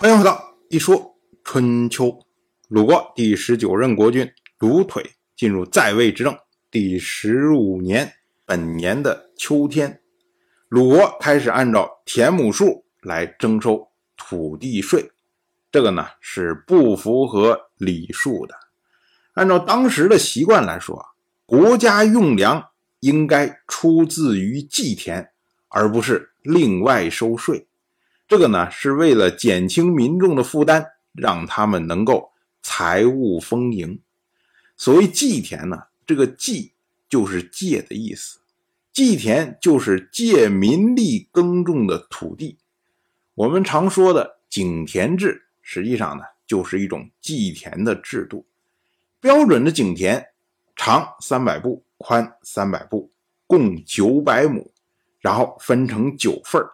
欢迎回到一说春秋。鲁国第十九任国君鲁腿进入在位执政第十五年，本年的秋天，鲁国开始按照田亩数来征收土地税，这个呢是不符合礼数的。按照当时的习惯来说，国家用粮应该出自于祭田，而不是另外收税。这个呢是为了减轻民众的负担，让他们能够财务丰盈。所谓祭田呢，这个祭就是借的意思，祭田就是借民力耕种的土地。我们常说的井田制，实际上呢就是一种祭田的制度。标准的井田长三百步，宽三百步，共九百亩，然后分成九份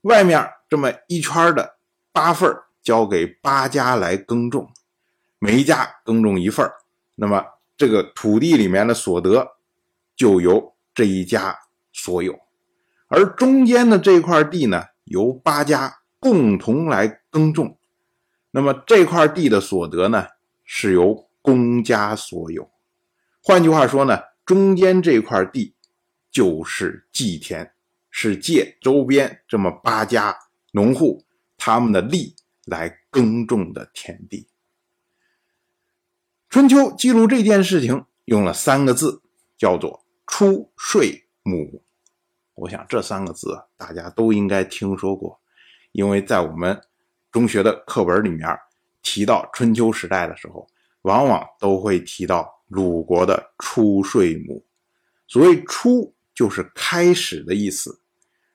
外面这么一圈的八份交给八家来耕种，每一家耕种一份那么这个土地里面的所得就由这一家所有，而中间的这块地呢，由八家共同来耕种，那么这块地的所得呢，是由。公家所有，换句话说呢，中间这块地就是祭田，是借周边这么八家农户他们的力来耕种的田地。春秋记录这件事情用了三个字，叫做“出税亩”。我想这三个字大家都应该听说过，因为在我们中学的课本里面提到春秋时代的时候。往往都会提到鲁国的出税亩，所谓“出”就是开始的意思，“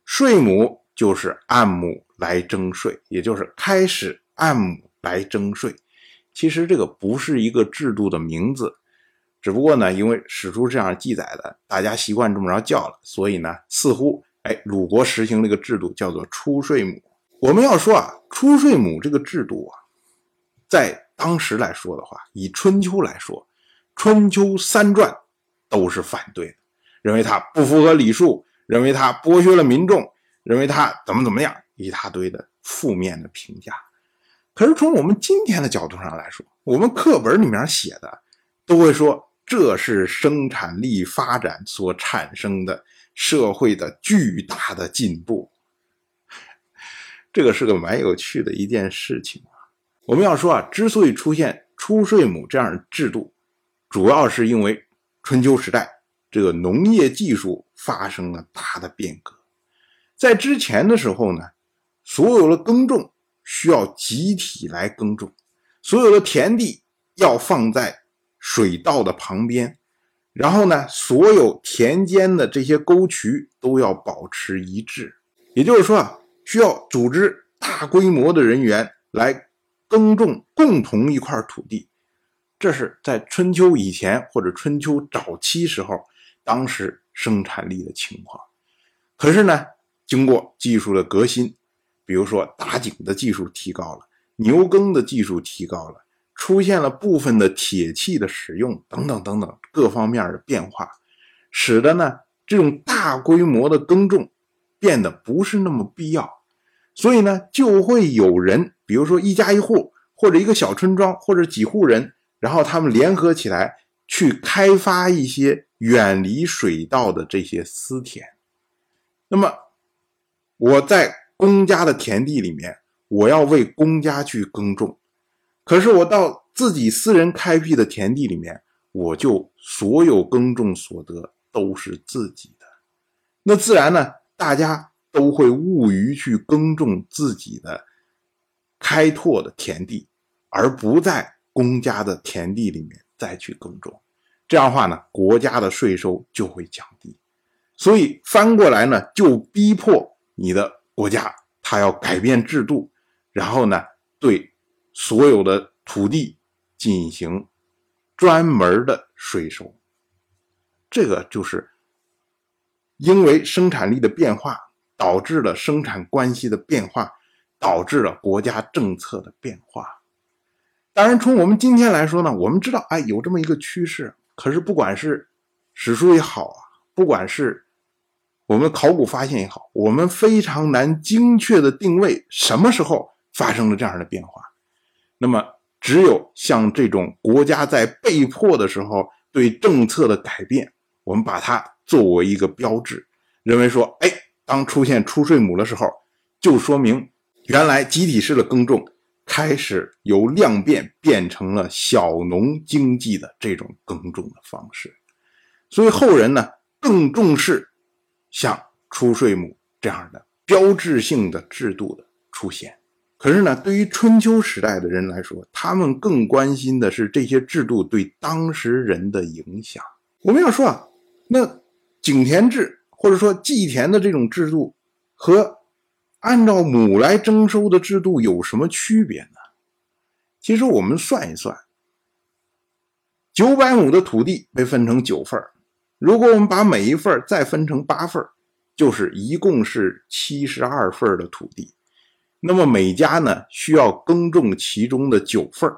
税亩”就是按亩来征税，也就是开始按亩来征税。其实这个不是一个制度的名字，只不过呢，因为史书这样记载的，大家习惯这么着叫了，所以呢，似乎哎，鲁国实行这个制度叫做出税亩。我们要说啊，出税亩这个制度啊，在。当时来说的话，以春秋来说，春秋三传都是反对的，认为它不符合礼数，认为它剥削了民众，认为它怎么怎么样，一大堆的负面的评价。可是从我们今天的角度上来说，我们课本里面写的都会说这是生产力发展所产生的社会的巨大的进步，这个是个蛮有趣的一件事情啊。我们要说啊，之所以出现出税亩这样的制度，主要是因为春秋时代这个农业技术发生了大的变革。在之前的时候呢，所有的耕种需要集体来耕种，所有的田地要放在水稻的旁边，然后呢，所有田间的这些沟渠都要保持一致。也就是说啊，需要组织大规模的人员来。耕种共同一块土地，这是在春秋以前或者春秋早期时候，当时生产力的情况。可是呢，经过技术的革新，比如说打井的技术提高了，牛耕的技术提高了，出现了部分的铁器的使用等等等等各方面的变化，使得呢这种大规模的耕种变得不是那么必要。所以呢，就会有人，比如说一家一户，或者一个小村庄，或者几户人，然后他们联合起来去开发一些远离水稻的这些私田。那么我在公家的田地里面，我要为公家去耕种，可是我到自己私人开辟的田地里面，我就所有耕种所得都是自己的。那自然呢，大家。都会务于去耕种自己的开拓的田地，而不在公家的田地里面再去耕种。这样的话呢，国家的税收就会降低。所以翻过来呢，就逼迫你的国家，他要改变制度，然后呢，对所有的土地进行专门的税收。这个就是因为生产力的变化。导致了生产关系的变化，导致了国家政策的变化。当然，从我们今天来说呢，我们知道，哎，有这么一个趋势。可是，不管是史书也好啊，不管是我们考古发现也好，我们非常难精确的定位什么时候发生了这样的变化。那么，只有像这种国家在被迫的时候对政策的改变，我们把它作为一个标志，认为说，哎，当出现出税亩的时候，就说明原来集体式的耕种开始由量变变成了小农经济的这种耕种的方式。所以后人呢更重视像出税亩这样的标志性的制度的出现。可是呢，对于春秋时代的人来说，他们更关心的是这些制度对当时人的影响。我们要说啊，那井田制或者说祭田的这种制度和按照亩来征收的制度有什么区别呢？其实我们算一算，九百亩的土地被分成九份如果我们把每一份再分成八份就是一共是七十二份的土地。那么每家呢需要耕种其中的九份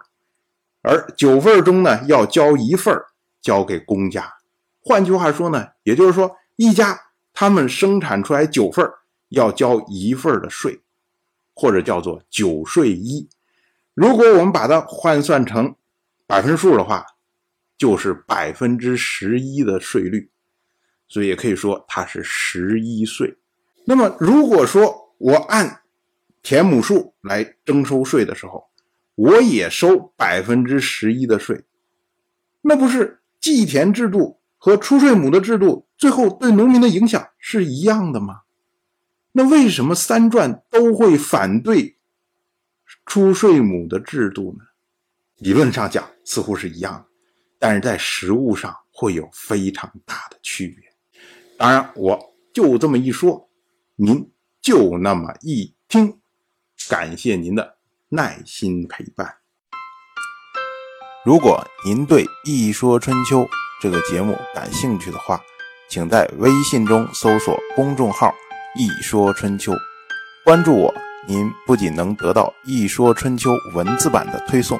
而九份中呢要交一份交给公家。换句话说呢，也就是说一家他们生产出来九份要交一份的税，或者叫做九税一。如果我们把它换算成百分数的话，就是百分之十一的税率，所以也可以说它是十一税。那么如果说我按田亩数来征收税的时候，我也收百分之十一的税，那不是祭田制度和出税亩的制度最后对农民的影响是一样的吗？那为什么三传都会反对出税亩的制度呢？理论上讲似乎是一样的，但是在实物上会有非常大的区别。当然，我就这么一说，您就那么一听。感谢您的耐心陪伴。如果您对《一说春秋》这个节目感兴趣的话，请在微信中搜索公众号“一说春秋”，关注我。您不仅能得到《一说春秋》文字版的推送，